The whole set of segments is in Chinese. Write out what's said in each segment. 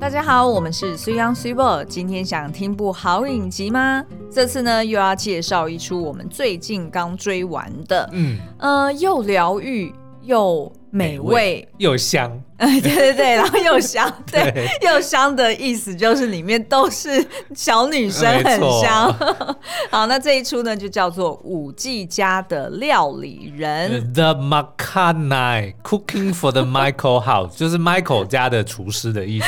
大家好，我们是 Sui On Sui Bo，今天想听部好影集吗？这次呢又要介绍一出我们最近刚追完的，嗯，呃，又疗愈又。美味又香，哎，对对对，然后又香，对，对又香的意思就是里面都是小女生，很香。好，那这一出呢就叫做《五 G 家的料理人》，The Makanai Cooking for the Michael House，就是 Michael 家的厨师的意思。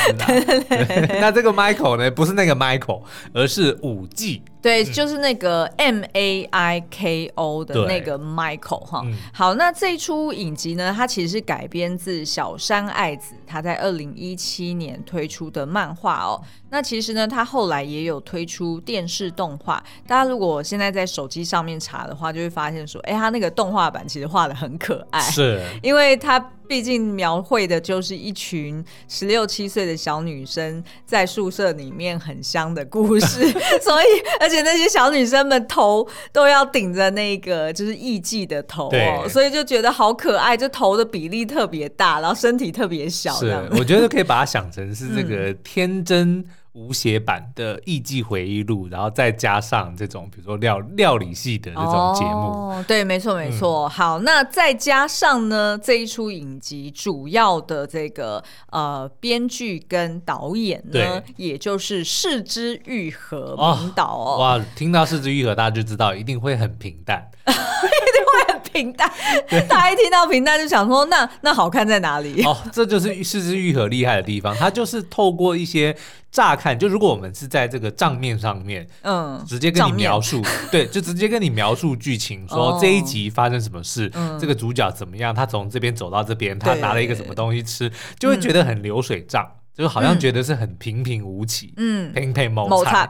那这个 Michael 呢，不是那个 Michael，而是五 G。对，就是那个 M A I K O 的那个 Michael 哈。嗯、好，那这一出影集呢，它其实是改编自小山爱子他在二零一七年推出的漫画哦。那其实呢，他后来也有推出电视动画。大家如果现在在手机上面查的话，就会发现说，哎，他那个动画版其实画的很可爱，是因为他。毕竟描绘的就是一群十六七岁的小女生在宿舍里面很香的故事，所以而且那些小女生们头都要顶着那个就是艺妓的头哦，所以就觉得好可爱，就头的比例特别大，然后身体特别小。是，我觉得可以把它想成是这 个天真。无血版的艺伎回忆录，然后再加上这种比如说料料理系的这种节目，哦，对，没错没错。嗯、好，那再加上呢，这一出影集主要的这个呃编剧跟导演呢，也就是是枝裕和领导哦。哇，听到是枝裕和，大家就知道一定会很平淡。平淡，他一听到平淡就想说，那那好看在哪里？哦，这就是四肢愈合厉害的地方，他就是透过一些乍看，就如果我们是在这个账面上面，嗯，直接跟你描述，面 对，就直接跟你描述剧情，说这一集发生什么事，哦、这个主角怎么样，他从这边走到这边，他拿了一个什么东西吃，就会觉得很流水账。嗯就好像觉得是很平平无奇，嗯，平平无彩。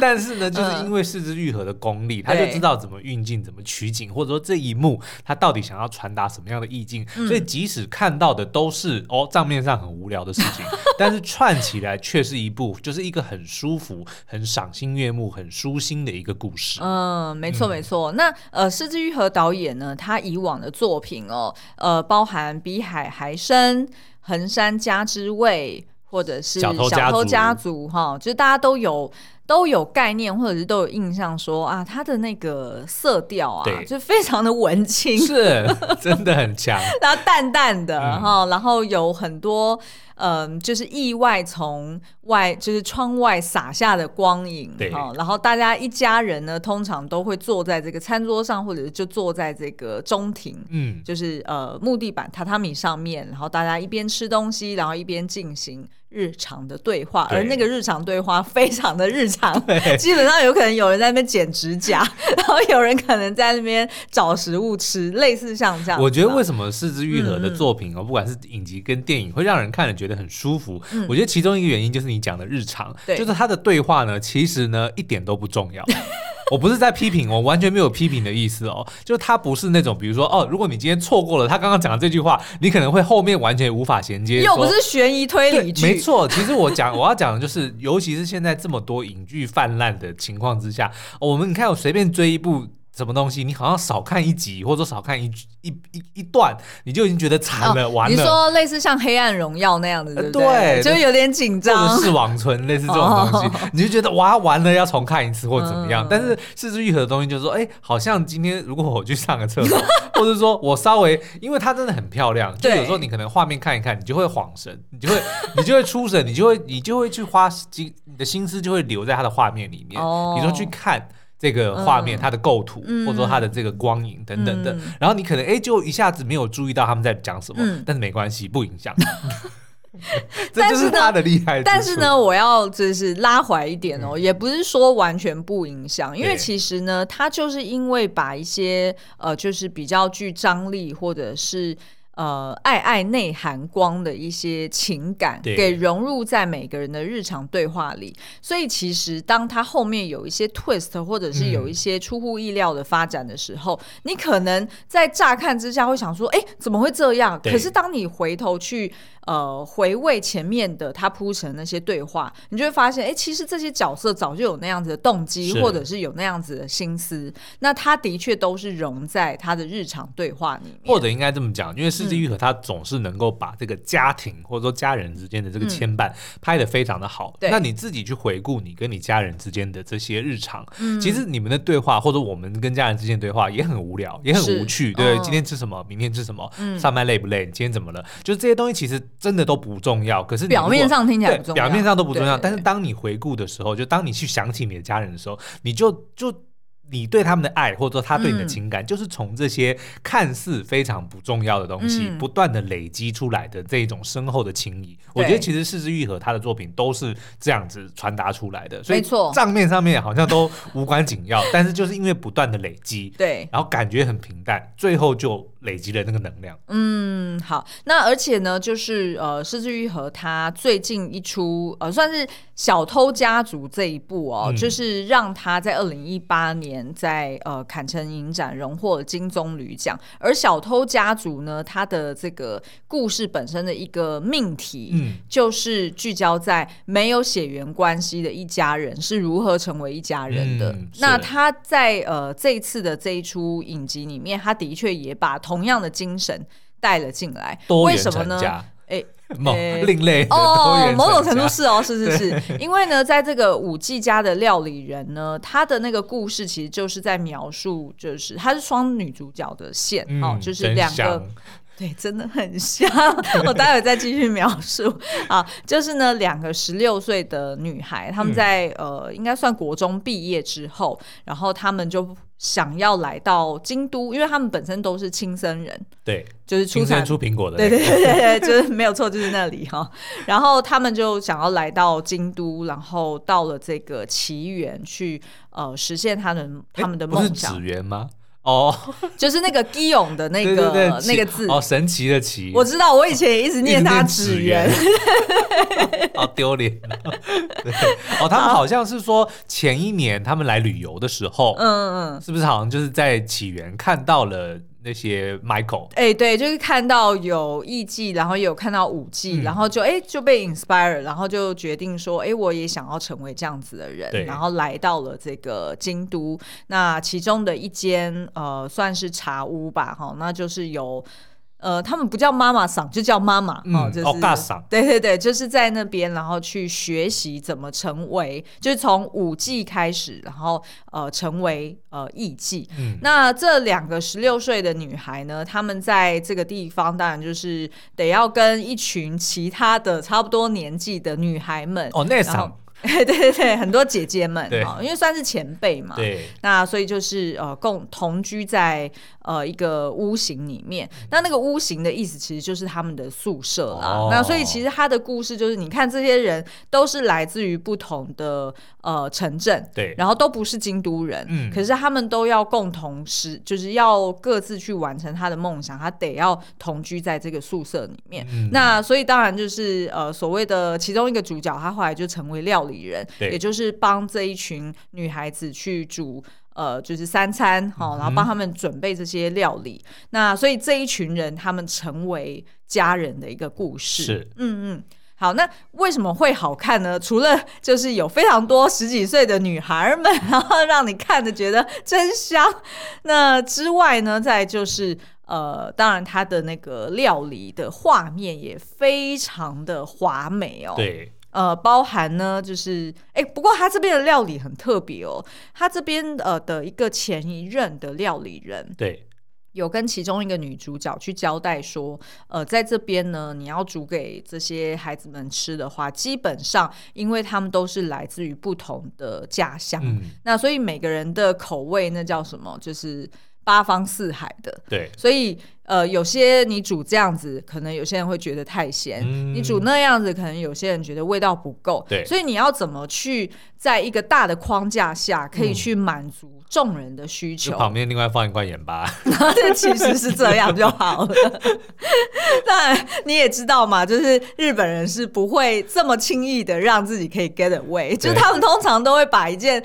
但是呢，就是因为四肢愈合的功力，嗯、他就知道怎么运镜、怎么取景，或者说这一幕他到底想要传达什么样的意境。嗯、所以即使看到的都是哦账面上很无聊的事情，但是串起来却是一部就是一个很舒服、很赏心悦目、很舒心的一个故事。嗯，没错没错。嗯、那呃，四肢愈合导演呢，他以往的作品哦，呃，包含《比海还深》。横山家之味，或者是小偷家族，哈，就是大家都有都有概念，或者是都有印象说，啊，他的那个色调啊，就非常的文青，是真的很强，然后淡淡的哈，嗯、然后有很多。嗯，就是意外从外，就是窗外洒下的光影，对，然后大家一家人呢，通常都会坐在这个餐桌上，或者是就坐在这个中庭，嗯，就是呃木地板榻榻米上面，然后大家一边吃东西，然后一边进行日常的对话，而那个日常对话非常的日常，对基本上有可能有人在那边剪指甲，然后有人可能在那边找食物吃，类似像这样。我觉得为什么四肢愈合的作品哦，嗯、不管是影集跟电影，会让人看了觉得很舒服。嗯、我觉得其中一个原因就是你讲的日常，对就是他的对话呢，其实呢一点都不重要。我不是在批评，我完全没有批评的意思哦。就他不是那种，比如说哦，如果你今天错过了他刚刚讲的这句话，你可能会后面完全无法衔接。又不是悬疑推理剧。没错，其实我讲我要讲的就是，尤其是现在这么多影剧泛滥的情况之下，我们你看我随便追一部。什么东西？你好像少看一集，或者少看一一一一段，你就已经觉得惨了，哦、完了。你说类似像《黑暗荣耀》那样的，对不对？对，就有点紧张。或者是网存类似这种东西，哦、你就觉得哇，完了要重看一次或怎么样？嗯、但是是枝裕和的东西就是说，哎，好像今天如果我去上个厕所，或者说我稍微，因为它真的很漂亮，就有时候你可能画面看一看，你就会恍神，你就会 你就会出神，你就会你就会去花心，你的心思就会留在它的画面里面。哦，比如说去看。这个画面，它的构图，或者说它的这个光影等等的，然后你可能哎，就一下子没有注意到他们在讲什么，但是没关系，不影响。这就是他的厉害。但是呢，我要就是拉回来一点哦，也不是说完全不影响，因为其实呢，他就是因为把一些呃，就是比较具张力或者是。呃，爱爱内涵光的一些情感，给融入在每个人的日常对话里。所以，其实当他后面有一些 twist，或者是有一些出乎意料的发展的时候，嗯、你可能在乍看之下会想说：“哎，怎么会这样？”可是当你回头去。呃，回味前面的他铺成那些对话，你就会发现，哎，其实这些角色早就有那样子的动机，或者是有那样子的心思。那他的确都是融在他的日常对话里面。或者应该这么讲，因为是是枝裕和他总是能够把这个家庭或者说家人之间的这个牵绊拍得非常的好。那你自己去回顾你跟你家人之间的这些日常，其实你们的对话或者我们跟家人之间的对话也很无聊，也很无趣。对，今天吃什么？明天吃什么？上班累不累？你今天怎么了？就是这些东西其实真的都不重要。可是表面上听起来不重要，表面上都不重要。但是当你回顾的时候，就当你去想起你的家人的时候，你就就。你对他们的爱，或者说他对你的情感，嗯、就是从这些看似非常不重要的东西，嗯、不断的累积出来的这一种深厚的情谊。我觉得其实四之愈和他的作品都是这样子传达出来的。所以账面上面好像都无关紧要，但是就是因为不断的累积，对，然后感觉很平淡，最后就累积了那个能量。嗯，好，那而且呢，就是呃，是枝裕和他最近一出呃，算是《小偷家族》这一部哦，嗯、就是让他在二零一八年。在呃坎城影展荣获了金棕榈奖，而《小偷家族》呢，它的这个故事本身的一个命题，嗯，就是聚焦在没有血缘关系的一家人是如何成为一家人的。嗯、那他在呃这一次的这一出影集里面，他的确也把同样的精神带了进来。为什么呢？哎。某另类哦，某种程度是哦，是是是，因为呢，在这个五 G 家的料理人呢，他的那个故事其实就是在描述，就是他是双女主角的线、嗯、哦，就是两个，对，真的很像。我待会再继续描述啊，就是呢，两个十六岁的女孩，他们在、嗯、呃，应该算国中毕业之后，然后他们就。想要来到京都，因为他们本身都是青森人，对，就是出产出苹果的，对对对对，就是没有错，就是那里哈。然后他们就想要来到京都，然后到了这个奇缘去，呃，实现他们他们的梦想。不是紫园吗？哦，就是那个基勇的那个那个字，哦，神奇的奇，我知道，我以前也一直念他纸人，好丢脸。哦，他们好。像是说前一年他们来旅游的时候，嗯嗯，是不是好像就是在起源看到了。那些 Michael，哎，欸、对，就是看到有艺伎，然后有看到舞伎，嗯、然后就哎、欸、就被 inspire，然后就决定说，哎、欸，我也想要成为这样子的人，然后来到了这个京都，那其中的一间呃算是茶屋吧，哈，那就是有。呃，他们不叫妈妈桑，就叫妈妈哦，就是大桑，对对对，就是在那边，然后去学习怎么成为，就是从舞伎开始，然后呃，成为呃艺伎。嗯，那这两个十六岁的女孩呢，她们在这个地方，当然就是得要跟一群其他的差不多年纪的女孩们哦，那桑。对对对，很多姐姐们对因为算是前辈嘛，对，那所以就是呃共同居在呃一个屋型里面。那那个屋型的意思其实就是他们的宿舍啦。哦、那所以其实他的故事就是，你看这些人都是来自于不同的呃城镇，对，然后都不是京都人，嗯，可是他们都要共同是就是要各自去完成他的梦想，他得要同居在这个宿舍里面。嗯、那所以当然就是呃所谓的其中一个主角，他后来就成为料理人，对也就是帮这一群女孩子去煮呃，就是三餐哈，然后帮他们准备这些料理。嗯、那所以这一群人他们成为家人的一个故事。是，嗯嗯。好，那为什么会好看呢？除了就是有非常多十几岁的女孩们，然后让你看着觉得真香，那之外呢，再就是呃，当然它的那个料理的画面也非常的华美哦。对。呃，包含呢，就是哎，不过他这边的料理很特别哦。他这边呃的一个前一任的料理人，对，有跟其中一个女主角去交代说，呃，在这边呢，你要煮给这些孩子们吃的话，基本上因为他们都是来自于不同的家乡，嗯，那所以每个人的口味那叫什么，就是八方四海的，对，所以。呃，有些你煮这样子，可能有些人会觉得太咸；嗯、你煮那样子，可能有些人觉得味道不够。对，所以你要怎么去在一个大的框架下，可以去满足众人的需求？嗯、旁边另外放一块盐巴，这其实是这样就好了。当然你也知道嘛，就是日本人是不会这么轻易的让自己可以 get away，就是他们通常都会把一件。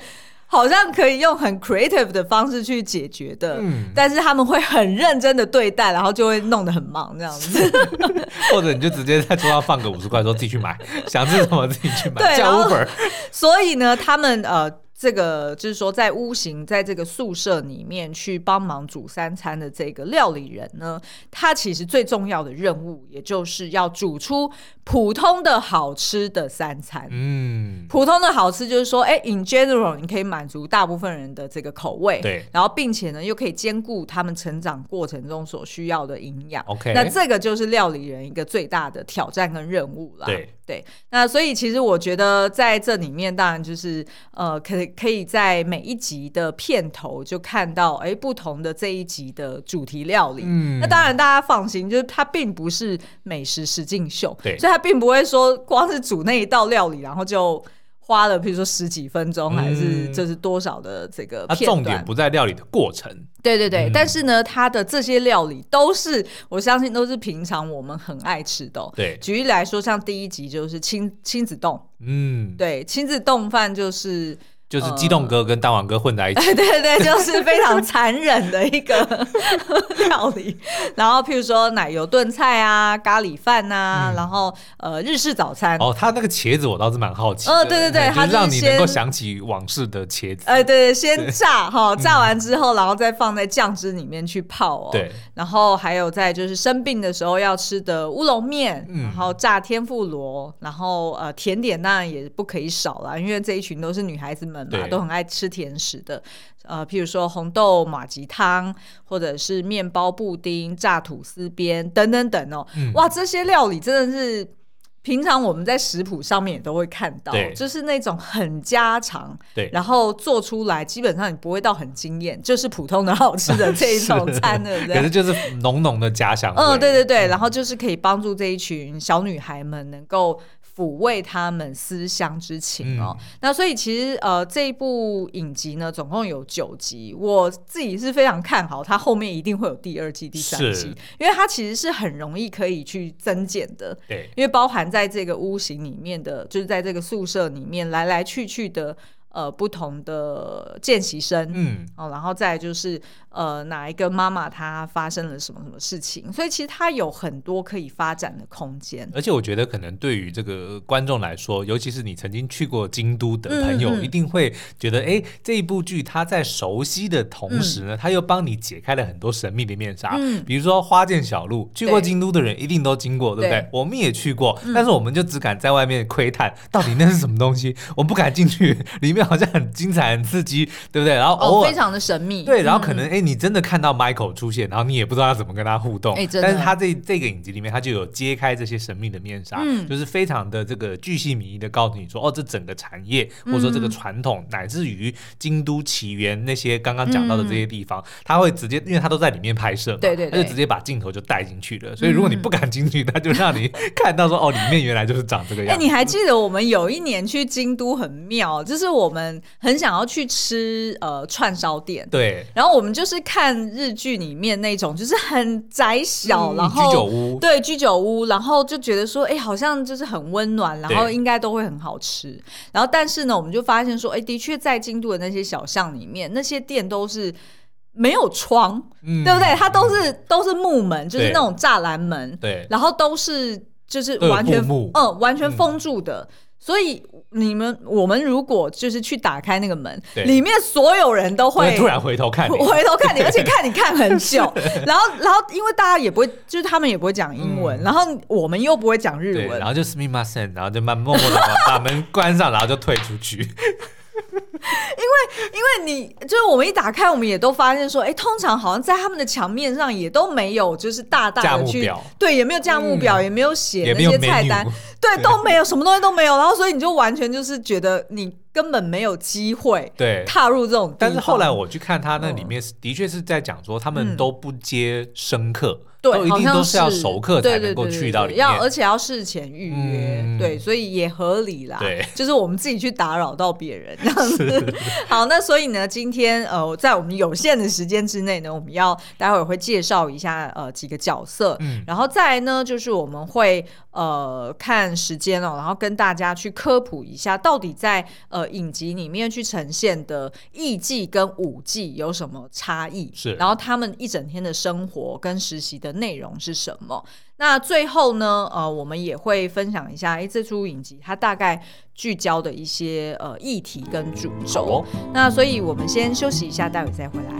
好像可以用很 creative 的方式去解决的，嗯，但是他们会很认真的对待，然后就会弄得很忙这样子，或者你就直接在桌上放个五十块，说自己去买，想吃什么自己去买，对，叫 Uber。所以呢，他们呃。这个就是说，在屋型在这个宿舍里面去帮忙煮三餐的这个料理人呢，他其实最重要的任务，也就是要煮出普通的好吃的三餐。嗯，普通的好吃就是说，哎，in general，你可以满足大部分人的这个口味。对，然后并且呢，又可以兼顾他们成长过程中所需要的营养。OK，那这个就是料理人一个最大的挑战跟任务了。对。对，那所以其实我觉得在这里面，当然就是呃，可以可以在每一集的片头就看到，哎，不同的这一集的主题料理。嗯，那当然大家放心，就是它并不是美食实境秀，对，所以它并不会说光是煮那一道料理，然后就。花了，比如说十几分钟，还是这是多少的这个片段？它重点不在料理的过程。对对对，嗯、但是呢，它的这些料理都是我相信都是平常我们很爱吃的。对，举例来说，像第一集就是亲亲子冻，嗯，对，亲子冻饭就是。就是激动哥跟蛋黄哥混在一起，对对对，就是非常残忍的一个 料理。然后，譬如说奶油炖菜啊、咖喱饭啊，然后呃日式早餐。哦，他那个茄子我倒是蛮好奇。哦，对对对，他就让你能够想起往事的茄子。哎，对对，先炸哈，炸完之后，然后再放在酱汁里面去泡哦。对。然后还有在就是生病的时候要吃的乌龙面，然后炸天妇罗，然后呃甜点当然也不可以少了，因为这一群都是女孩子们。对。都很爱吃甜食的，呃，譬如说红豆马吉汤，或者是面包布丁、炸吐司边等等等哦，嗯、哇，这些料理真的是平常我们在食谱上面也都会看到，就是那种很家常，对，然后做出来基本上你不会到很惊艳，就是普通的好吃的这一种餐，对不对？可是就是浓浓的家乡，嗯，对对对，然后就是可以帮助这一群小女孩们能够。抚慰他们思乡之情哦，嗯、那所以其实呃这一部影集呢，总共有九集，我自己是非常看好它后面一定会有第二季、第三季，因为它其实是很容易可以去增减的，对，因为包含在这个屋型里面的，就是在这个宿舍里面来来去去的。呃，不同的见习生，嗯，哦，然后再就是呃，哪一个妈妈她发生了什么什么事情，所以其实它有很多可以发展的空间。而且我觉得，可能对于这个观众来说，尤其是你曾经去过京都的朋友，嗯嗯。一定会觉得，哎，这一部剧它在熟悉的同时呢，它、嗯、又帮你解开了很多神秘的面纱。嗯，比如说花见小路，去过京都的人一定都经过，对，对不对？我们也去过，嗯、但是我们就只敢在外面窥探，到底那是什么东西，我们不敢进去里面。好像很精彩、很刺激，对不对？然后偶尔、哦、非常的神秘，对，然后可能哎、嗯，你真的看到 Michael 出现，然后你也不知道要怎么跟他互动。哎，但是他这这个影集里面，他就有揭开这些神秘的面纱，嗯、就是非常的这个巨细靡遗的告诉你说，哦，这整个产业或者说这个传统，嗯、乃至于京都起源那些刚刚讲到的这些地方，嗯、他会直接，因为他都在里面拍摄嘛，对，对对，他就直接把镜头就带进去了。所以如果你不敢进去，他就让你 看到说，哦，里面原来就是长这个样子。哎，你还记得我们有一年去京都很妙，就是我们。很想要去吃呃串烧店，对，然后我们就是看日剧里面那种，就是很窄小，嗯、然后居酒屋，对居酒屋，然后就觉得说，哎，好像就是很温暖，然后应该都会很好吃。然后但是呢，我们就发现说，哎，的确在京都的那些小巷里面，那些店都是没有窗，嗯、对不对？它都是、嗯、都是木门，就是那种栅栏门，对，然后都是就是完全嗯完全封住的，嗯、所以。你们我们如果就是去打开那个门，里面所有人都会突然回头看你，回头看你，而且看你看很久。然后，然后因为大家也不会，就是他们也不会讲英文，嗯、然后我们又不会讲日文，然后就 sumimasen，然后就慢默默的把门关上，然后就退出去。因为，因为你就是我们一打开，我们也都发现说，哎，通常好像在他们的墙面上也都没有，就是大大的去对，也没有价目表，也没有写那些菜单，对，都没有，什么东西都没有。然后，所以你就完全就是觉得你根本没有机会对踏入这种。但是后来我去看他那里面，的确是在讲说他们都不接生客。对，都一定都是要熟客才能够去到里面，要而且要事前预约，嗯、对，所以也合理啦。对，就是我们自己去打扰到别人这样子。好，那所以呢，今天呃，在我们有限的时间之内呢，我们要待会儿会介绍一下呃几个角色，嗯，然后再来呢，就是我们会呃看时间哦，然后跟大家去科普一下，到底在呃影集里面去呈现的艺伎跟舞伎有什么差异？是，然后他们一整天的生活跟实习的。内容是什么。那最后呢，呃，我们也会分享一下，哎，这出影集它大概聚焦的一些呃议题跟主轴。哦、那所以我们先休息一下，待会再回来。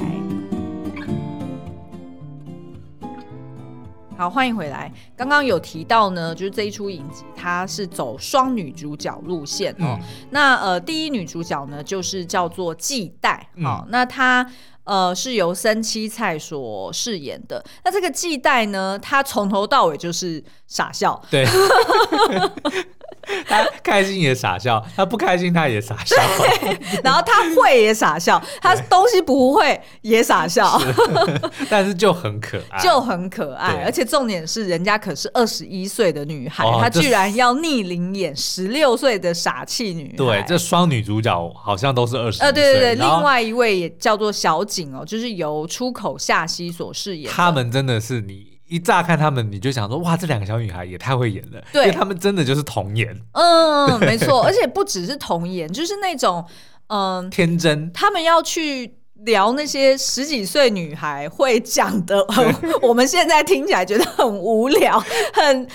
好，欢迎回来。刚刚有提到呢，就是这一出影集，它是走双女主角路线哦。嗯、那呃，第一女主角呢，就是叫做纪代。好、嗯哦，那她呃是由三七菜所饰演的。那这个纪代呢，他从头到尾就是傻笑。对。他开心也傻笑，他不开心他也傻笑，然后他会也傻笑，他东西不会也傻笑，但是就很可爱，就很可爱，而且重点是人家可是二十一岁的女孩，她居然要逆龄演十六岁的傻气女孩。对，这双女主角好像都是二十。呃，对对对，另外一位也叫做小景哦，就是由出口夏希所饰演。他们真的是你。一乍看他们，你就想说哇，这两个小女孩也太会演了，对，因为他们真的就是童颜，嗯，没错，而且不只是童颜，就是那种嗯天真。他们要去聊那些十几岁女孩会讲的，我们现在听起来觉得很无聊，很。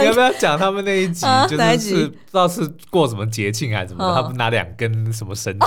你要不要讲他们那一集？就是不知道是过什么节庆还是什么，他们拿两根什么绳子。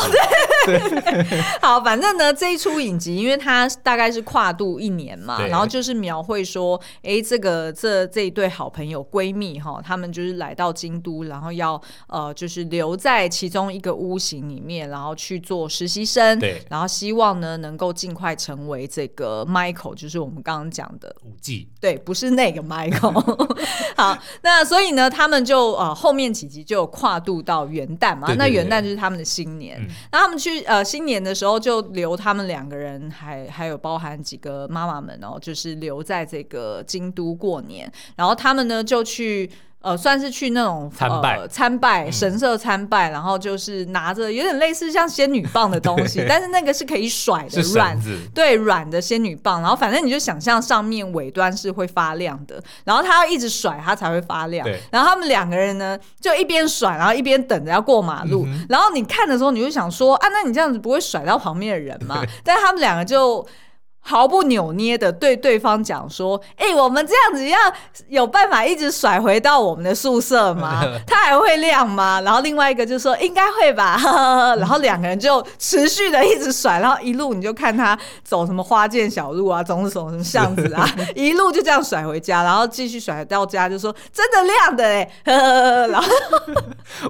好，反正呢，这一出影集，因为它大概是跨度一年嘛，然后就是描绘说，哎、欸，这个这这一对好朋友闺蜜哈，她们就是来到京都，然后要呃，就是留在其中一个屋型里面，然后去做实习生，对，然后希望呢能够尽快成为这个 Michael，就是我们刚刚讲的五 G，，对，不是那个 Michael。好，那所以呢，他们就呃后面几集就有跨度到元旦嘛，对对对，那元旦就是他们的新年，嗯、那他们去。呃，新年的时候就留他们两个人还，还有包含几个妈妈们哦，就是留在这个京都过年，然后他们呢就去。呃，算是去那种参拜、呃、参拜神社参拜，嗯、然后就是拿着有点类似像仙女棒的东西，但是那个是可以甩的软，对软的仙女棒，然后反正你就想象上面尾端是会发亮的，然后他要一直甩它才会发亮。然后他们两个人呢，就一边甩，然后一边等着要过马路，嗯、然后你看的时候你就想说啊，那你这样子不会甩到旁边的人吗？但是他们两个就。毫不扭捏的对对方讲说：“哎、欸，我们这样子要有办法一直甩回到我们的宿舍吗？它还会亮吗？”然后另外一个就说：“应该会吧。呵呵” 然后两个人就持续的一直甩，然后一路你就看他走什么花见小路啊，总是走什么巷子啊，一路就这样甩回家，然后继续甩到家，就说：“真的亮的哎！”然后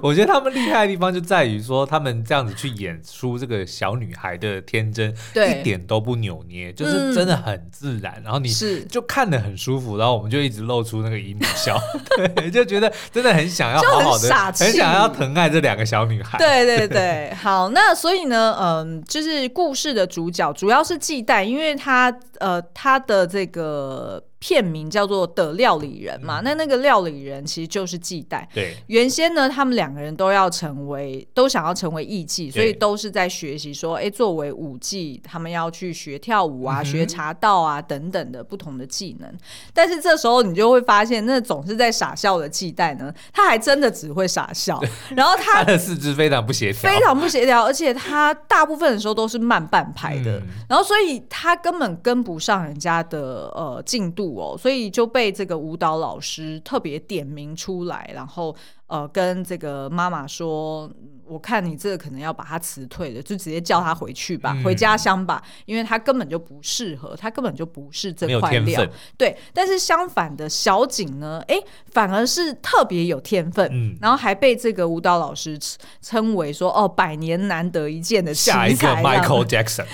我觉得他们厉害的地方就在于说，他们这样子去演出这个小女孩的天真，对一点都不扭捏，就。就是真的很自然，嗯、然后你是就看得很舒服，然后我们就一直露出那个姨母笑，对，就觉得真的很想要好好的，很，很想要疼爱这两个小女孩。对对对，好，那所以呢，嗯，就是故事的主角主要是季代，因为他呃他的这个。片名叫做的料理人嘛，嗯、那那个料理人其实就是纪代。对，原先呢，他们两个人都要成为，都想要成为艺妓，所以都是在学习说，哎、欸，作为舞妓，他们要去学跳舞啊，嗯、学茶道啊等等的不同的技能。但是这时候你就会发现，那总是在傻笑的纪代呢，他还真的只会傻笑，然后他，他的四肢非常不协调，非常不协调，而且他大部分的时候都是慢半拍的，嗯、然后所以他根本跟不上人家的呃进度。所以就被这个舞蹈老师特别点名出来，然后呃跟这个妈妈说。我看你这个可能要把他辞退了，就直接叫他回去吧，嗯、回家乡吧，因为他根本就不适合，他根本就不是这块料。对，但是相反的小景呢，哎，反而是特别有天分，嗯、然后还被这个舞蹈老师称为说哦，百年难得一见的奇才，下一个 Michael Jackson。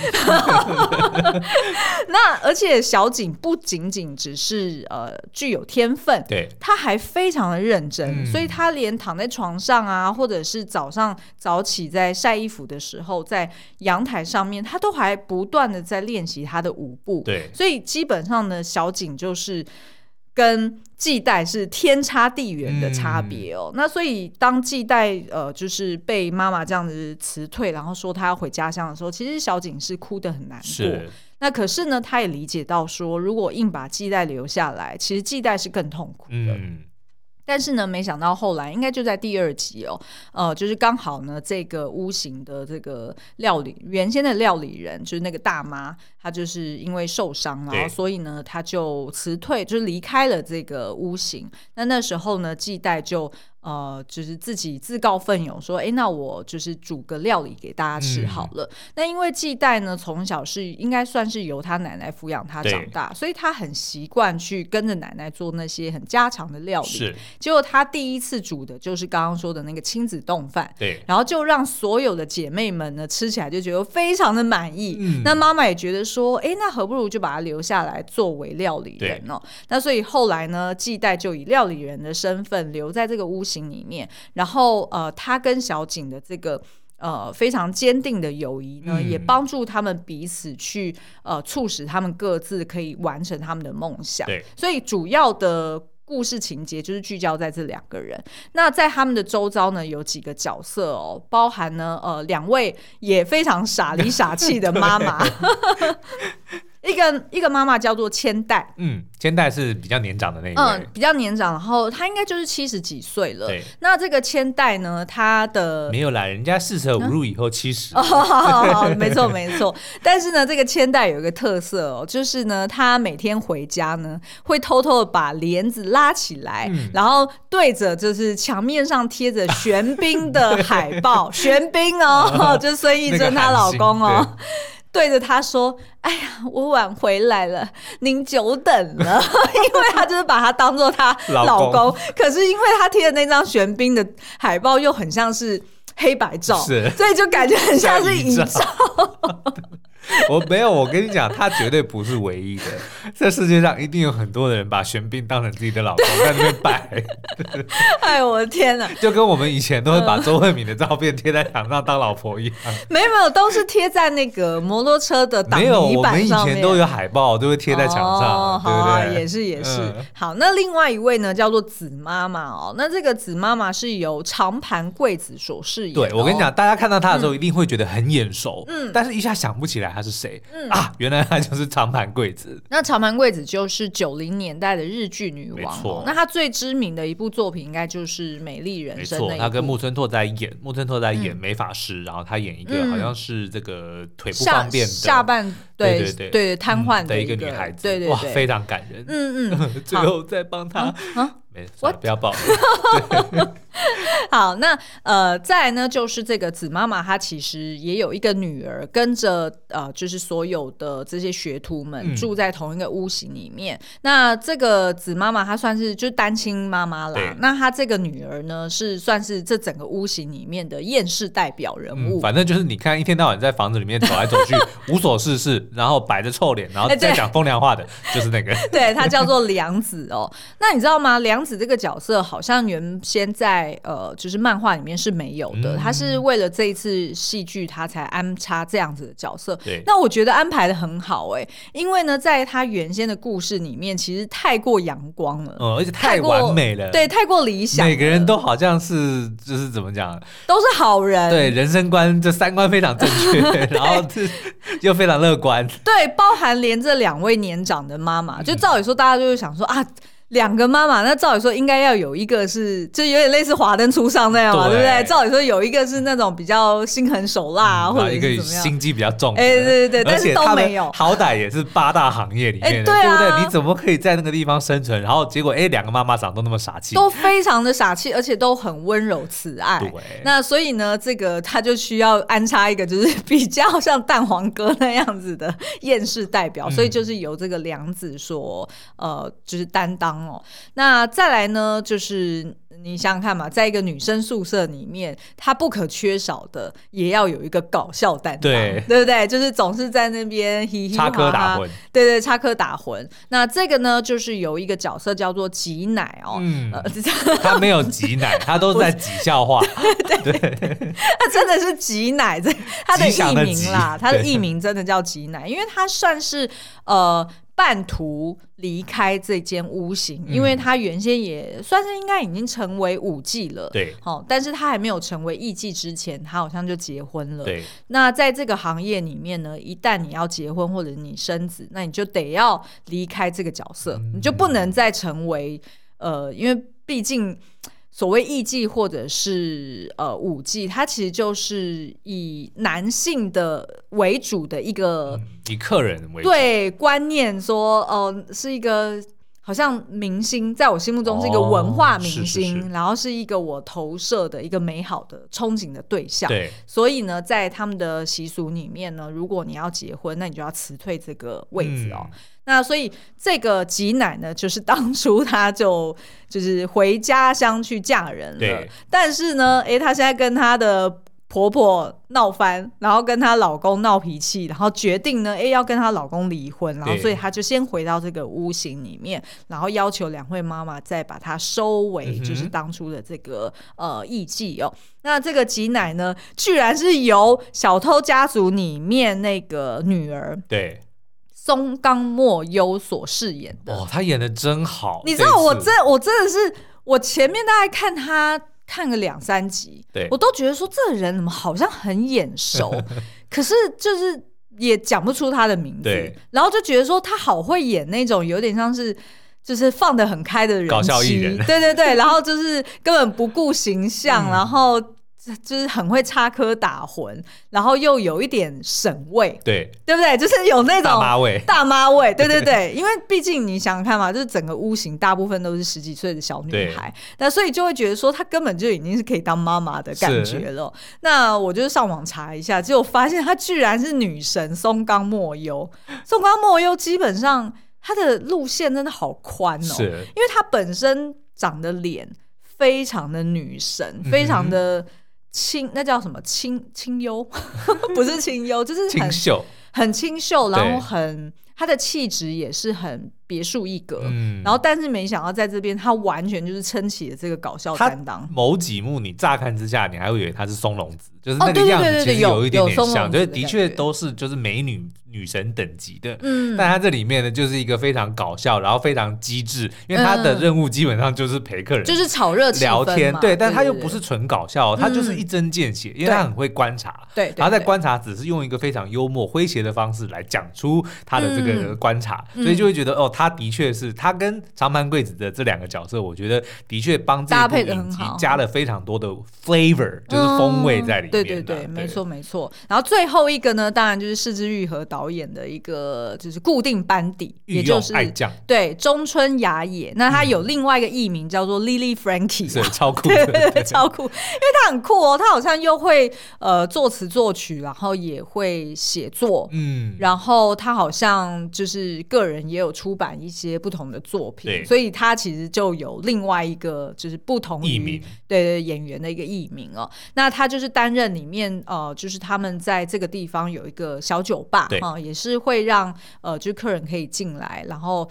那而且小景不仅仅只是呃具有天分，对，他还非常的认真，嗯、所以他连躺在床上啊，或者是早上。早起在晒衣服的时候，在阳台上面，他都还不断的在练习他的舞步。对，所以基本上呢，小景就是跟纪代是天差地远的差别哦。嗯、那所以当纪代呃，就是被妈妈这样子辞退，然后说他要回家乡的时候，其实小景是哭得很难过。那可是呢，他也理解到说，如果硬把纪代留下来，其实纪代是更痛苦的。嗯但是呢，没想到后来应该就在第二集哦，呃，就是刚好呢，这个屋型的这个料理原先的料理人就是那个大妈，她就是因为受伤，然后所以呢，他就辞退，就是离开了这个屋型。那那时候呢，季代就。呃，就是自己自告奋勇说，哎，那我就是煮个料理给大家吃好了。嗯、那因为季代呢，从小是应该算是由他奶奶抚养他长大，所以他很习惯去跟着奶奶做那些很家常的料理。是，结果他第一次煮的就是刚刚说的那个亲子冻饭。对，然后就让所有的姐妹们呢吃起来就觉得非常的满意。嗯，那妈妈也觉得说，哎，那何不如就把他留下来作为料理人哦。那所以后来呢，季代就以料理人的身份留在这个屋型里面，然后呃，他跟小景的这个呃非常坚定的友谊呢，嗯、也帮助他们彼此去呃促使他们各自可以完成他们的梦想。对，所以主要的故事情节就是聚焦在这两个人。那在他们的周遭呢，有几个角色哦，包含呢呃两位也非常傻里傻气的妈妈。一个一个妈妈叫做千代，嗯，千代是比较年长的那一位，嗯，比较年长，然后她应该就是七十几岁了。对，那这个千代呢，她的没有啦，人家四舍五入以后七十，哦，没错没错。但是呢，这个千代有一个特色哦，就是呢，她每天回家呢，会偷偷的把帘子拉起来，嗯、然后对着就是墙面上贴着玄彬的海报，玄彬哦，就是孙艺珍她老公哦。对着他说：“哎呀，我晚回来了，您久等了。” 因为他就是把他当做他老公，可是因为他贴的那张玄彬的海报又很像是黑白照，是所以就感觉很像是遗照。我没有，我跟你讲，他绝对不是唯一的。这世界上一定有很多的人把玄彬当成自己的老公在那边摆。哎呦，我的天哪！就跟我们以前都会把周慧敏的照片贴在墙上当老婆一样。没有没有，都是贴在那个摩托车的挡泥板上面。没有，我们以前都有海报，都会贴在墙上，哦、对不对？好也是也是。嗯、好，那另外一位呢，叫做子妈妈哦。那这个子妈妈是由长盘贵子所饰演。对，我跟你讲，大家看到她的时候一定会觉得很眼熟，嗯，但是一下想不起来。他是谁？嗯啊，原来他就是长盘贵子。那长盘贵子就是九零年代的日剧女王。没错。那她最知名的一部作品应该就是《美丽人生》。没错，她跟木村拓哉演，木村拓哉演美法师，然后她演一个好像是这个腿不方便的下半对对对对瘫痪的一个女孩子，对对哇，非常感人。嗯嗯，最后再帮她啊。没事，不要报。好，那呃，再来呢，就是这个子妈妈，她其实也有一个女儿，跟着呃，就是所有的这些学徒们住在同一个屋型里面。嗯、那这个子妈妈她算是就是单亲妈妈啦。那她这个女儿呢，是算是这整个屋型里面的厌世代表人物。嗯、反正就是你看，一天到晚在房子里面走来走去，无所事事，然后摆着臭脸，然后在讲风凉话的，欸、就是那个。对，她叫做梁子哦。那你知道吗？凉子这个角色好像原先在呃。就是漫画里面是没有的，嗯、他是为了这一次戏剧，他才安插这样子的角色。对，那我觉得安排的很好哎、欸，因为呢，在他原先的故事里面，其实太过阳光了，嗯，而且太完美了，对，太过理想，每个人都好像是就是怎么讲，都是好人，对，人生观这三观非常正确，然后又非常乐观，对，包含连这两位年长的妈妈，就照理说，大家就会想说、嗯、啊。两个妈妈，那照理说应该要有一个是，就有点类似华灯初上那样嘛，对，对不对？照理说有一个是那种比较心狠手辣，嗯、或者是怎么样，心机比较重。哎，对对对，但是都没有。好歹也是八大行业里面的，对不对？你怎么可以在那个地方生存？然后结果，哎，两个妈妈长都那么傻气，都非常的傻气，而且都很温柔慈爱。对，那所以呢，这个他就需要安插一个，就是比较像蛋黄哥那样子的厌世代表，嗯、所以就是由这个梁子所呃，就是担当哦。那再来呢，就是你想想看嘛，在一个女生宿舍里面，她不可缺少的也要有一个搞笑担当，对，对不对？就是总是在那边嘻嘻哈哈，插科打诨，对对，插科打诨。那这个呢，就是有一个角色叫做挤奶哦，嗯，他没有挤奶，他都是在挤笑话，对，他真的是挤奶，这他的艺名啦，他的艺名真的叫挤奶，因为他算是呃。半途离开这间屋型，因为他原先也算是应该已经成为舞伎了，对，好，但是他还没有成为艺季之前，他好像就结婚了。对，那在这个行业里面呢，一旦你要结婚或者你生子，那你就得要离开这个角色，嗯、你就不能再成为呃，因为毕竟所谓艺妓或者是呃舞妓，它其实就是以男性的为主的一个、嗯、以客人为主对观念说，哦、呃，是一个。好像明星在我心目中是一个文化明星，哦、是是是，然后是一个我投射的一个美好的憧憬的对象。对，所以呢，在他们的习俗里面呢，如果你要结婚，那你就要辞退这个位置哦。嗯、那所以这个吉乃呢，就是当初他就就是回家乡去嫁人了。对但是呢，诶，她现在跟她的。婆婆闹翻，然后跟她老公闹脾气，然后决定呢，哎，要跟她老公离婚，然后所以她就先回到这个屋型里面，然后要求两位妈妈再把她收为就是当初的这个、嗯、呃艺妓哦。那这个吉乃呢，居然是由小偷家族里面那个女儿对松冈莫优所饰演的哦，他演的真好，你知道我真我真的是我前面大概看他。看个两三集，对我都觉得说这个人怎么好像很眼熟，可是就是也讲不出他的名字，然后就觉得说他好会演那种有点像是就是放得很开的人，搞笑艺人，对对对，然后就是根本不顾形象，嗯、然后。就是很会插科打诨，然后又有一点省味，对对不对？就是有那种大妈味，大妈味，对对 对。因为毕竟你想想看嘛，就是整个屋型大部分都是十几岁的小女孩，那所以就会觉得说她根本就已经是可以当妈妈的感觉了。那我就上网查一下，结果发现她居然是女神松冈茉优。松冈茉优基本上她的路线真的好宽哦，是因为她本身长的脸非常的女神，非常的。清，那叫什么？清清幽，不是清幽，就是很清秀，很清秀，然后很他的气质也是很别树一格。嗯，然后但是没想到在这边，他完全就是撑起了这个搞笑担当。某几幕你乍看之下，你还会以为他是松隆子，就是那个样子其实有一点点像，就是的确都是就是美女。女神等级的，嗯，但他这里面呢，就是一个非常搞笑，然后非常机智，因为他的任务基本上就是陪客人，就是炒热聊天，对，但他又不是纯搞笑，他就是一针见血，因为他很会观察，对，然后在观察只是用一个非常幽默诙谐的方式来讲出他的这个观察，所以就会觉得哦，他的确是他跟长盘贵子的这两个角色，我觉得的确帮这部影集加了非常多的 flavor，就是风味在里面，对对对，没错没错。然后最后一个呢，当然就是世之愈和导。演的一个就是固定班底，也就是对中村雅也。那他有另外一个艺名叫做 Lily Franky，对，超酷，超酷，因为他很酷哦，他好像又会呃作词作曲，然后也会写作，嗯，然后他好像就是个人也有出版一些不同的作品，所以他其实就有另外一个就是不同艺名，对对，演员的一个艺名哦。那他就是担任里面呃，就是他们在这个地方有一个小酒吧，啊。也是会让呃，就是客人可以进来，然后。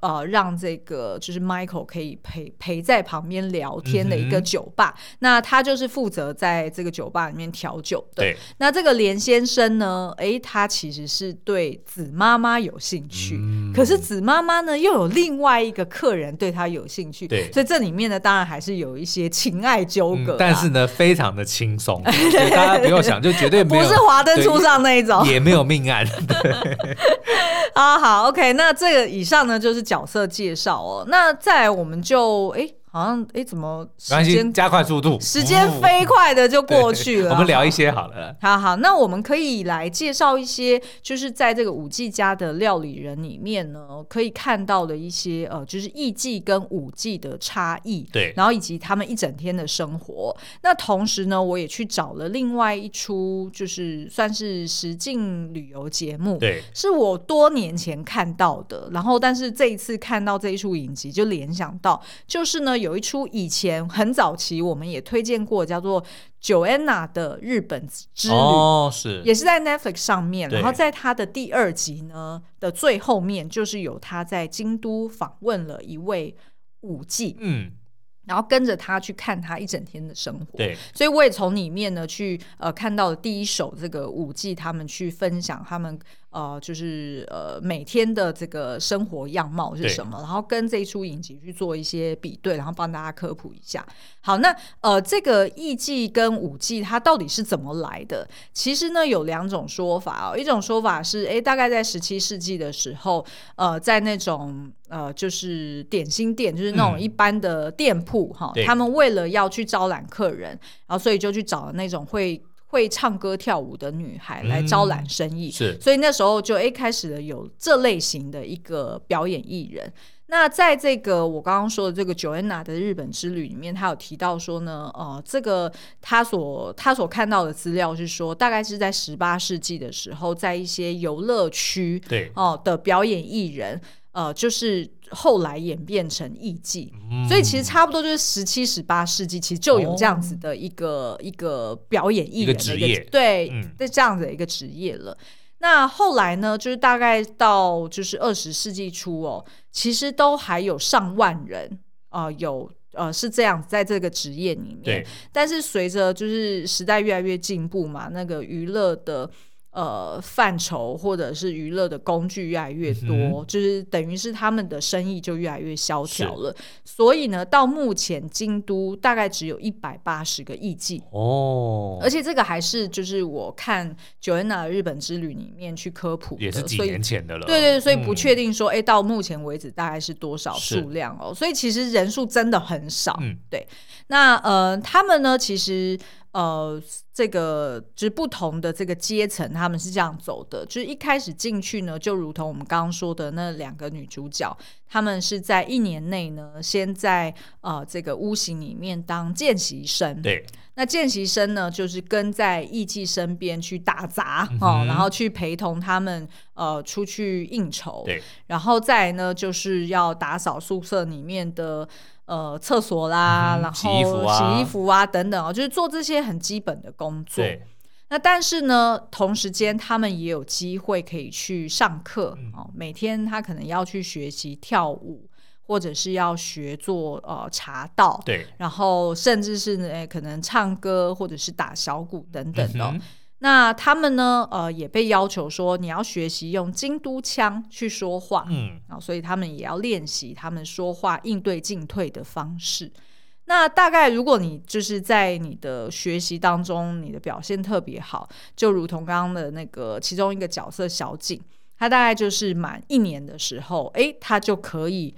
呃，让这个就是 Michael 可以陪陪在旁边聊天的一个酒吧。嗯、那他就是负责在这个酒吧里面调酒的。对。那这个连先生呢？哎，他其实是对子妈妈有兴趣，嗯、可是子妈妈呢又有另外一个客人对他有兴趣。对。所以这里面呢，当然还是有一些情爱纠葛、嗯。但是呢，非常的轻松，所以大家不用想，就绝对不是华灯初上那一种，也没有命案。对。啊，好，OK，那这个以上呢就是讲。角色介绍哦，那再来我们就。诶好像哎，怎么时间加快速度？时间飞快的就过去了。我们聊一些好了。好好，那我们可以来介绍一些，就是在这个五 G 家的料理人里面呢，可以看到的一些呃，就是艺伎跟五 G 的差异。对，然后以及他们一整天的生活。那同时呢，我也去找了另外一出，就是算是实境旅游节目。对，是我多年前看到的。然后，但是这一次看到这一出影集，就联想到，就是呢。有一出以前很早期我们也推荐过，叫做《Joanna 的日本之旅》，哦，是，也是在 Netflix 上面。然后在他的第二集呢的最后面，就是有他在京都访问了一位舞妓，嗯，然后跟着他去看他一整天的生活。对，所以我也从里面呢去呃看到了第一手这个舞伎他们去分享他们。呃，就是呃每天的这个生活样貌是什么，然后跟这一出影集去做一些比对，然后帮大家科普一下。好，那呃这个艺伎跟舞伎它到底是怎么来的？其实呢有两种说法哦，一种说法是，哎，大概在十七世纪的时候，呃，在那种呃就是点心店，就是那种一般的店铺哈，嗯，他们为了要去招揽客人，然后所以就去找那种会。会唱歌跳舞的女孩来招揽生意，嗯、是，所以那时候就诶开始了有这类型的一个表演艺人。那在这个我刚刚说的这个 Joanna 的日本之旅里面，他有提到说呢，呃，这个他所他所看到的资料是说，大概是在十八世纪的时候，在一些游乐区对哦的表演艺人。呃，就是后来演变成艺伎，嗯，所以其实差不多就是十七、十八世纪，其实就有这样子的一个、哦、一个表演艺人的一个职业，对，嗯、这样子的一个职业了。那后来呢，就是大概到就是二十世纪初哦，其实都还有上万人啊、呃，有呃是这样在这个职业里面。对，但是随着就是时代越来越进步嘛，那个娱乐的。呃，范畴或者是娱乐的工具越来越多，嗯、就是等于是他们的生意就越来越萧条了。所以呢，到目前京都大概只有一百八十个艺伎哦，而且这个还是就是我看 Joanna 日本之旅里面去科普的，也是几年前的了。对，对对，所以不确定说，哎、嗯，到目前为止大概是多少数量哦？所以其实人数真的很少。嗯，对。那呃，他们呢，其实。呃，这个就是不同的这个阶层，他们是这样走的。就是一开始进去呢，就如同我们刚刚说的那两个女主角，他们是在一年内呢，先在呃这个屋型里面当见习生。对，那见习生呢，就是跟在艺伎身边去打杂、嗯、哦，然后去陪同他们呃出去应酬。对，然后再来呢，就是要打扫宿舍里面的。呃，厕所啦，嗯、然后洗衣服啊，洗衣服啊等等哦，就是做这些很基本的工作。对。那但是呢，同时间他们也有机会可以去上课。每天他可能要去学习跳舞，或者是要学做呃茶道。对。然后甚至是呢，可能唱歌或者是打小鼓等等的、哦。嗯那他们呢？呃，也被要求说，你要学习用京都腔去说话，嗯，啊，所以他们也要练习他们说话应对进退的方式。那大概如果你就是在你的学习当中，你的表现特别好，就如同刚刚的那个其中一个角色小景，他大概就是满一年的时候，哎，他就可以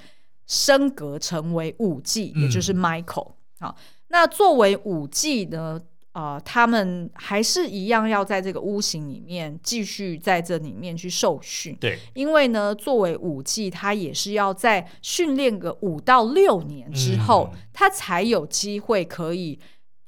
升格成为五 G，，也就是 Michael。好，那作为五 G 呢？啊、呃，他们还是一样要在这个屋型里面继续在这里面去受训。对，因为呢，作为舞伎，他也是要在训练个五到六年之后，嗯、他才有机会可以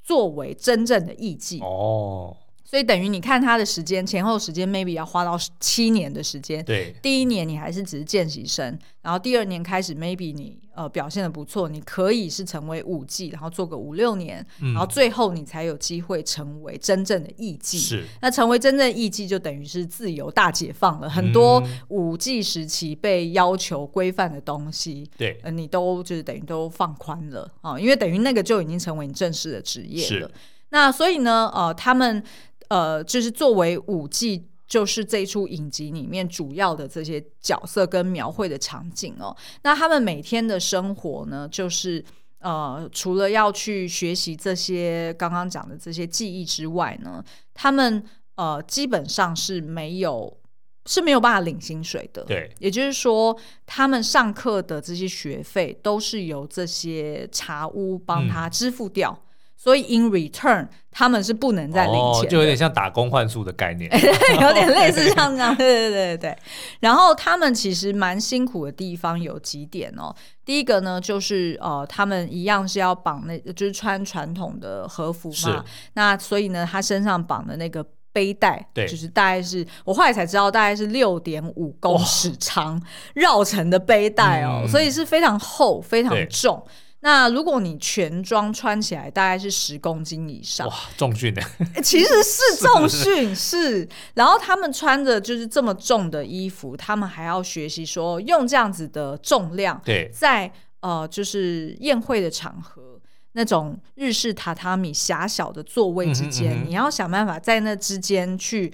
作为真正的艺伎。哦。所以等于你看他的时间前后时间，maybe 要花到七年的时间。对，第一年你还是只是见习生，然后第二年开始，maybe 你呃表现的不错，你可以是成为舞伎，然后做个五六年，嗯，然后最后你才有机会成为真正的艺伎。是，那成为真正的艺伎就等于是自由大解放了，嗯，很多五 G 时期被要求规范的东西，对，呃，你都就是等于都放宽了啊，因为等于那个就已经成为你正式的职业了。是，那所以呢，呃，他们。呃，就是作为舞伎，就是这一出影集里面主要的这些角色跟描绘的场景哦。那他们每天的生活呢，就是呃，除了要去学习这些刚刚讲的这些技艺之外呢，他们呃基本上是没有是没有办法领薪水的。对，也就是说，他们上课的这些学费都是由这些茶屋帮他支付掉。嗯所以，in return，他们是不能再领钱，哦，就有点像打工换宿的概念，有点类似像这样。对对对对。然后，他们其实蛮辛苦的地方有几点哦。第一个呢，就是呃，他们一样是要绑那，就是穿传统的和服嘛。那所以呢，他身上绑的那个背带，对，就是大概是我后来才知道，大概是六点五公尺长绕成的背带哦，嗯，所以是非常厚，非常重。那如果你全装穿起来，大概是十公斤以上，哇，重训的，其实是重训，是。然后他们穿着就是这么重的衣服，他们还要学习说用这样子的重量，对，在呃就是宴会的场合，那种日式榻榻米狭小的座位之间，嗯哼嗯，你要想办法在那之间去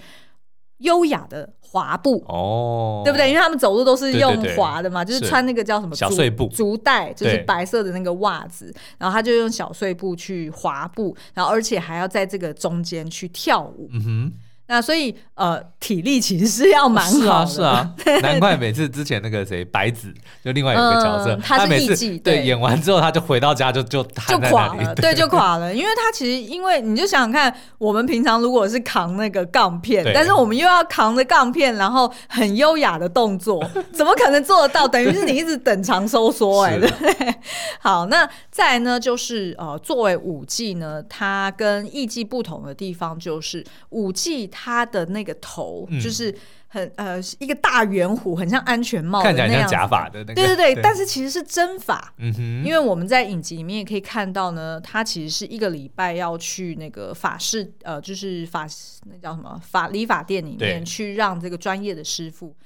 优雅的滑步哦，对不对？因为他们走路都是用滑的嘛，对对对，就是穿那个叫什么小碎步足带，就是白色的那个袜子，然后他就用小碎步去滑步，然后而且还要在这个中间去跳舞。嗯哼。那所以呃，体力其实是要蛮好的，是啊，是啊，难怪每次之前那个谁白子就另外一个角色，嗯、他是艺伎，对，演完之后他就回到家就就就垮了，对，就垮了，因为他其实因为你就想想看，我们平常如果是扛那个杠片，但是我们又要扛着杠片，然后很优雅的动作，怎么可能做得到？等于是你一直等长收缩哎、欸，对不对？好，那再来呢，就是呃，作为舞伎呢，它跟艺伎不同的地方就是舞伎。他的那个头就是很、嗯、呃一个大圆弧，很像安全帽的那样，看起来像假发的那个。对对对，对，但是其实是真发。嗯哼，因为我们在影集里面也可以看到呢，他其实是一个礼拜要去那个法式，呃，就是法那叫什么法理发店里面去让这个专业的师傅。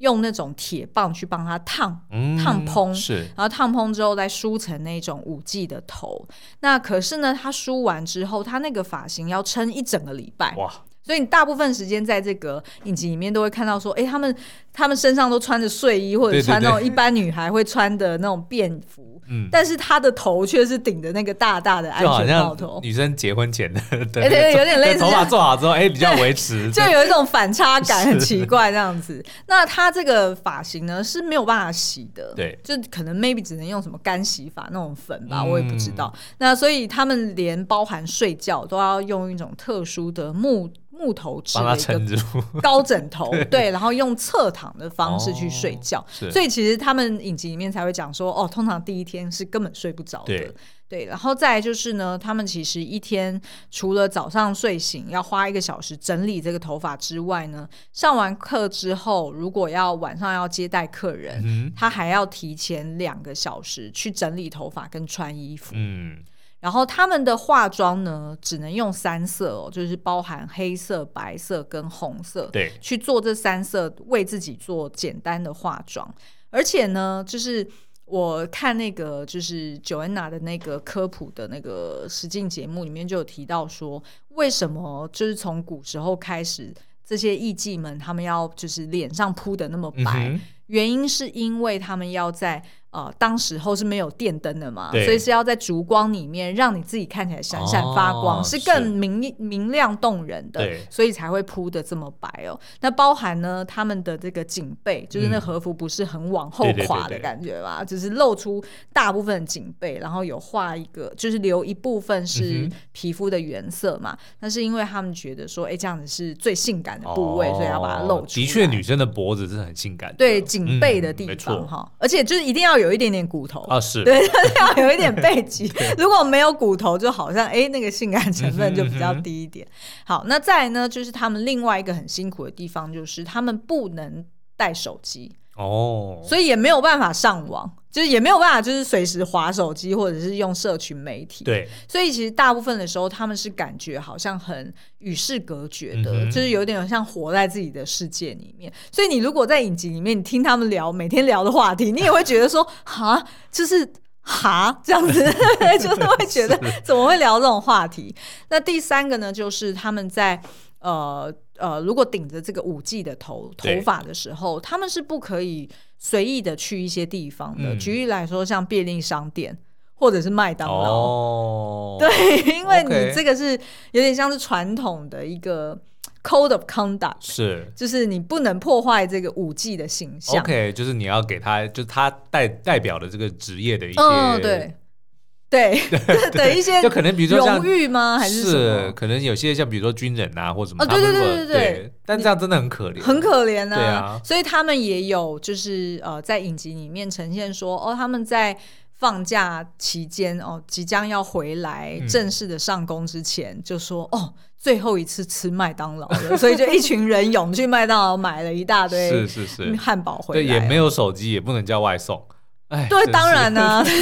用那种铁棒去帮他烫，烫蓬，是，然后烫蓬之后再梳成那种五 G 的头。那可是呢，他梳完之后，他那个发型要撑一整个礼拜。哇！所以你大部分时间在这个影集里面都会看到说，哎，他们他们身上都穿着睡衣，或者穿那种一般女孩会穿的那种便服。嗯，但是他的头却是顶着那个大大的安全帽头，女生结婚前的，对对，有点类似。头发做好之后，哎，比较维持，就有一种反差感，很奇怪这样子。那他这个发型呢是没有办法洗的，对，就可能 maybe 只能用什么干洗法那种粉吧，我也不知道。那所以他们连包含睡觉都要用一种特殊的木。木头制的一个 高枕头，对，对，然后用侧躺的方式去睡觉，哦，所以其实他们影集里面才会讲说，哦，通常第一天是根本睡不着的，对，对，然后再来就是呢，他们其实一天除了早上睡醒要花一个小时整理这个头发之外呢，上完课之后，如果要晚上要接待客人，嗯，他还要提前两个小时去整理头发跟穿衣服，嗯。然后他们的化妆呢，只能用三色哦，就是包含黑色、白色跟红色，对，去做这三色，为自己做简单的化妆。而且呢，就是我看那个就是 Joanna 的那个科普的那个实境节目里面就有提到说，为什么就是从古时候开始，这些艺伎们他们要就是脸上铺的那么白，嗯，原因是因为他们要在。呃，当时候是没有电灯的嘛，所以是要在烛光里面让你自己看起来闪闪发光，哦、是更明是明亮动人的，所以才会铺的这么白哦。那包含呢，他们的这个颈背，就是那和服不是很往后垮的感觉吧，就、嗯、是露出大部分的颈背，然后有画一个，就是留一部分是皮肤的原色嘛。那、嗯、是因为他们觉得说，哎，这样子是最性感的部位，哦、所以要把它露出来。的确，女生的脖子是很性感的，对颈背的地方哈、嗯，而且就是一定要。有一点点骨头啊，是对，要有一点背脊。如果没有骨头，就好像哎，那个性感成分就比较低一点。嗯、好，那再来呢，就是他们另外一个很辛苦的地方，就是他们不能带手机哦，所以也没有办法上网。就是也没有办法，就是随时滑手机或者是用社群媒体。对，所以其实大部分的时候，他们是感觉好像很与世隔绝的，嗯，就是有点像活在自己的世界里面。所以你如果在影集里面，你听他们聊每天聊的话题，你也会觉得说，哈，就是哈这样子，就是会觉得 怎么会聊这种话题？那第三个呢，就是他们在呃呃，如果顶着这个五 G 的头头发的时候，他们是不可以。随意的去一些地方的，嗯、举例来说，像便利商店或者是麦当劳，哦，对，因为你这个是有点像是传统的一个 code of conduct，是，就是你不能破坏这个五 G 的形象。OK，就是你要给他，就是他代代表的这个职业的一些，嗯，对。对 的一些，就可能比如说荣誉吗？还是是可能有些像比如说军人啊，或者什么？哦，对对对对对，对。但这样真的很可怜，很可怜啊。对啊，所以他们也有就是呃，在影集里面呈现说，哦，他们在放假期间哦，即将要回来正式的上工之前，嗯、就说哦，最后一次吃麦当劳了，所以就一群人涌去麦当劳买了一大堆是是是汉堡回来，对，也没有手机，也不能叫外送。哎，对，当然呢、啊。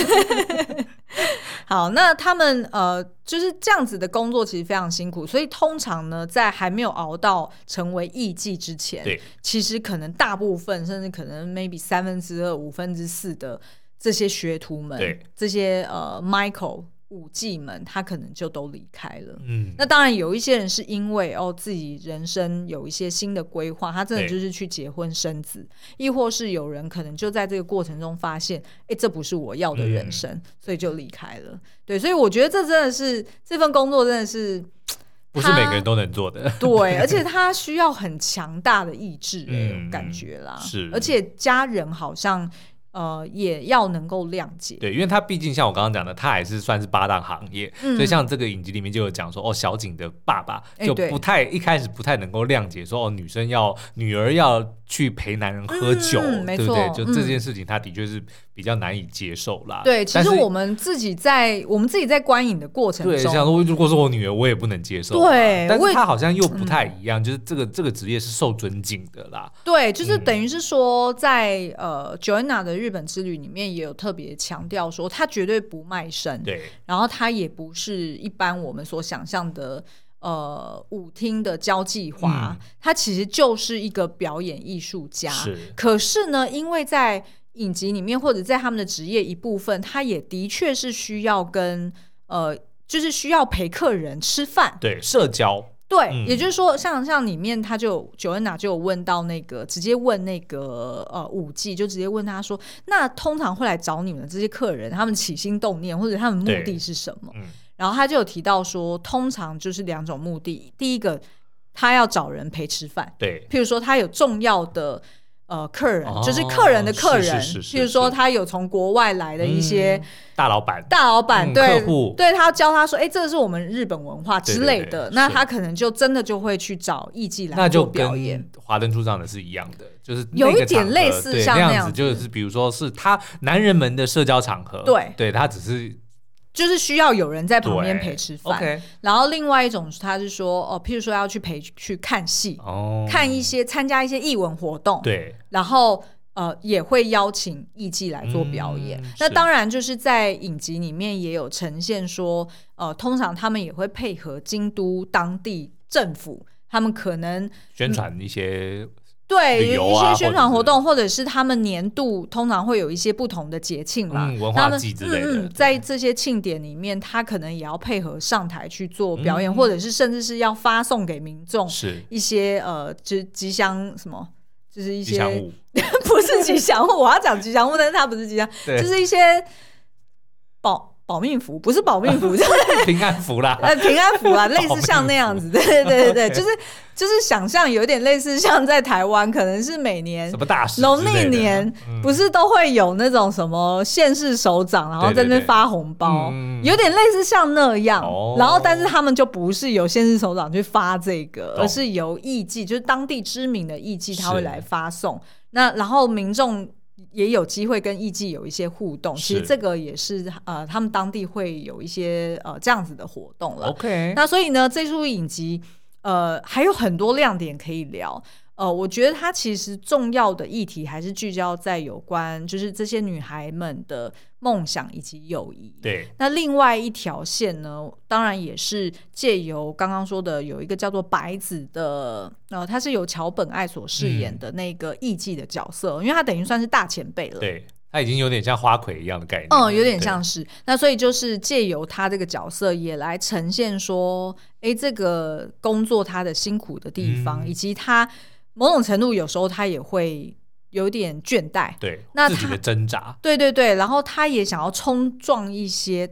好，那他们呃就是这样子的工作，其实非常辛苦，所以通常呢，在还没有熬到成为艺妓之前，其实可能大部分甚至可能 maybe 三分之二、五分之四的这些学徒们，对，这些呃 Michael 舞伎们，他可能就都离开了。嗯，那当然有一些人是因为哦自己人生有一些新的规划，他真的就是去结婚生子，亦或是有人可能就在这个过程中发现，哎，这不是我要的人生，嗯、所以就离开了。对，所以我觉得这真的是这份工作真的是 不是每个人都能做的。对，而且他需要很强大的意志，嗯，感觉啦。是，而且家人好像。呃，也要能够谅解，对，因为他毕竟像我刚刚讲的，他还是算是八大行业，嗯、所以像这个影集里面就有讲说，哦，小景的爸爸就不太、欸、一开始不太能够谅解说，哦，女生要女儿要去陪男人喝酒，嗯、对不对？就这件事情，他的确是比较难以接受啦。对，其实我们自己在我们自己在观影的过程中，对，像说如果是我女儿，我也不能接受。对，但是她好像又不太一样，嗯、就是这个这个职业是受尊敬的啦。对，就是等于是说在，在、嗯、呃，Joanna 的日本之旅里面也有特别强调说，她绝对不卖身，对，然后她也不是一般我们所想象的。呃，舞厅的交际花，嗯、他其实就是一个表演艺术家。是，可是呢，因为在影集里面或者在他们的职业一部分，他也的确是需要跟呃，就是需要陪客人吃饭，对，社交。对，嗯、也就是说，像像里面他就 Joanna 就有问到那个，直接问那个呃五 G，，就直接问他说，那通常会来找你们的这些客人，他们起心动念或者他们目的是什么？嗯然后他就有提到说，通常就是两种目的。第一个，他要找人陪吃饭，对。譬如说，他有重要的呃客人，哦、就是客人的客人。譬如说，他有从国外来的一些、嗯、大老板，大老板、嗯、对客户，对他教他说，哎，这个是我们日本文化之类的。那他可能就真的就会去找艺伎来做表演。华灯初上的是一样的，就是有一点类似像那样子，就是比如说是他男人们的社交场合，对，对他只是。就是需要有人在旁边陪吃饭，okay、然后另外一种他是说哦，譬如说要去陪去看戏，哦、看一些参加一些艺文活动，对，然后呃也会邀请艺伎来做表演。嗯、那当然就是在影集里面也有呈现说，呃，通常他们也会配合京都当地政府，他们可能宣传一些、嗯。对，有、啊、一些宣传活动，或者，是他们年度通常会有一些不同的节庆嘛，嗯、文化祭之类的。嗯，在这些庆典里面，他可能也要配合上台去做表演，嗯、或者是甚至是要发送给民众一些呃，就吉祥什么，就是一些 不是吉祥物，我要讲吉祥物，但是它不是吉祥，对就是一些保。保命符不是保命符，就是平安符啦。呃，平安符啊，类似像那样子，对对对对，就是就是想象有点类似像在台湾，可能是每年什么大事农历年不是都会有那种什么县市首长，然后在那发红包，有点类似像那样。然后，但是他们就不是由县市首长去发这个，而是由艺伎，就是当地知名的艺伎，他会来发送。那然后民众。也有机会跟艺伎有一些互动，其实这个也是呃，他们当地会有一些呃这样子的活动了。OK，那所以呢，这出影集呃还有很多亮点可以聊。呃，我觉得它其实重要的议题还是聚焦在有关，就是这些女孩们的梦想以及友谊。对，那另外一条线呢，当然也是借由刚刚说的有一个叫做白子的，呃，他是由桥本爱所饰演的那个艺妓的角色，嗯、因为他等于算是大前辈了。对，他已经有点像花魁一样的概念。嗯，有点像是。那所以就是借由他这个角色也来呈现说，哎，这个工作他的辛苦的地方，嗯、以及他。某种程度，有时候他也会有点倦怠，对，那自己的挣扎，对对对，然后他也想要冲撞一些。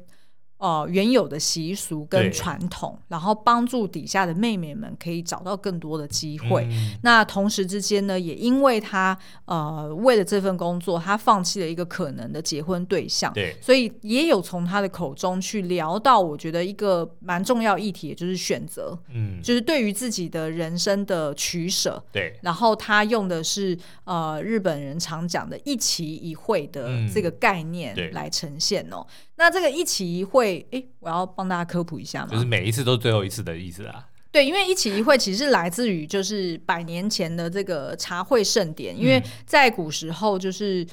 呃，原有的习俗跟传统，然后帮助底下的妹妹们可以找到更多的机会。嗯、那同时之间呢，也因为他呃为了这份工作，他放弃了一个可能的结婚对象。对，所以也有从他的口中去聊到，我觉得一个蛮重要议题，也就是选择。嗯，就是对于自己的人生的取舍。对，然后他用的是呃日本人常讲的一期一会的这个概念来呈现哦。嗯那这个一期一会，哎，我要帮大家科普一下嘛，就是每一次都是最后一次的意思啊。对，因为一起一会其实是来自于就是百年前的这个茶会盛典，因为在古时候就是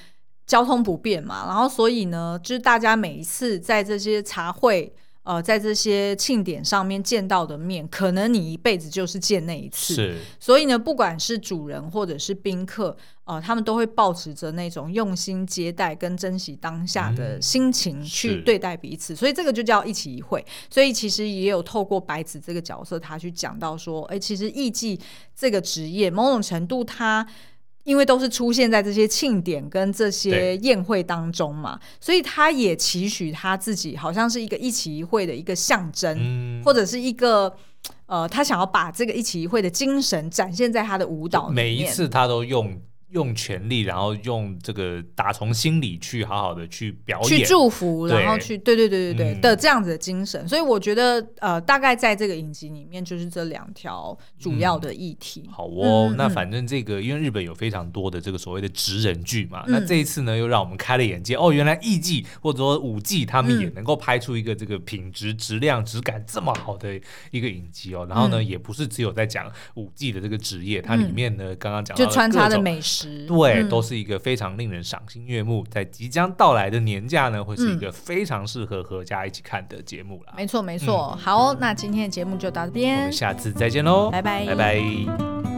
交通不便嘛，然后所以呢，就是大家每一次在这些茶会呃，在这些庆典上面见到的面，可能你一辈子就是见那一次。是，所以呢，不管是主人或者是宾客，呃，他们都会保持着那种用心接待跟珍惜当下的心情去对待彼此。嗯、所以这个就叫一期一会。所以其实也有透过白子这个角色，他去讲到说，哎，其实艺妓这个职业，某种程度他。因为都是出现在这些庆典跟这些宴会当中嘛，所以他也期许他自己好像是一个一起一会的一个象征，嗯、或者是一个呃，他想要把这个一起一会的精神展现在他的舞蹈。每一次他都用。用全力，然后用这个打从心里去好好的去表演，去祝福，然后去对对对对对、嗯、的这样子的精神。所以我觉得呃，大概在这个影集里面，就是这两条主要的议题。嗯、好哦，嗯、那反正这个因为日本有非常多的这个所谓的职人剧嘛，嗯、那这一次呢又让我们开了眼界哦，原来艺伎或者说舞伎他们也能够拍出一个这个品质、质量、质感这么好的一个影集哦。然后呢，嗯、也不是只有在讲舞伎的这个职业，它里面呢刚刚讲到就穿插的美食。对，嗯、都是一个非常令人赏心悦目，在即将到来的年假呢，会是一个非常适合合家一起看的节目了。没错，没错。嗯、好，那今天的节目就到这边，我们下次再见喽，拜拜，拜拜。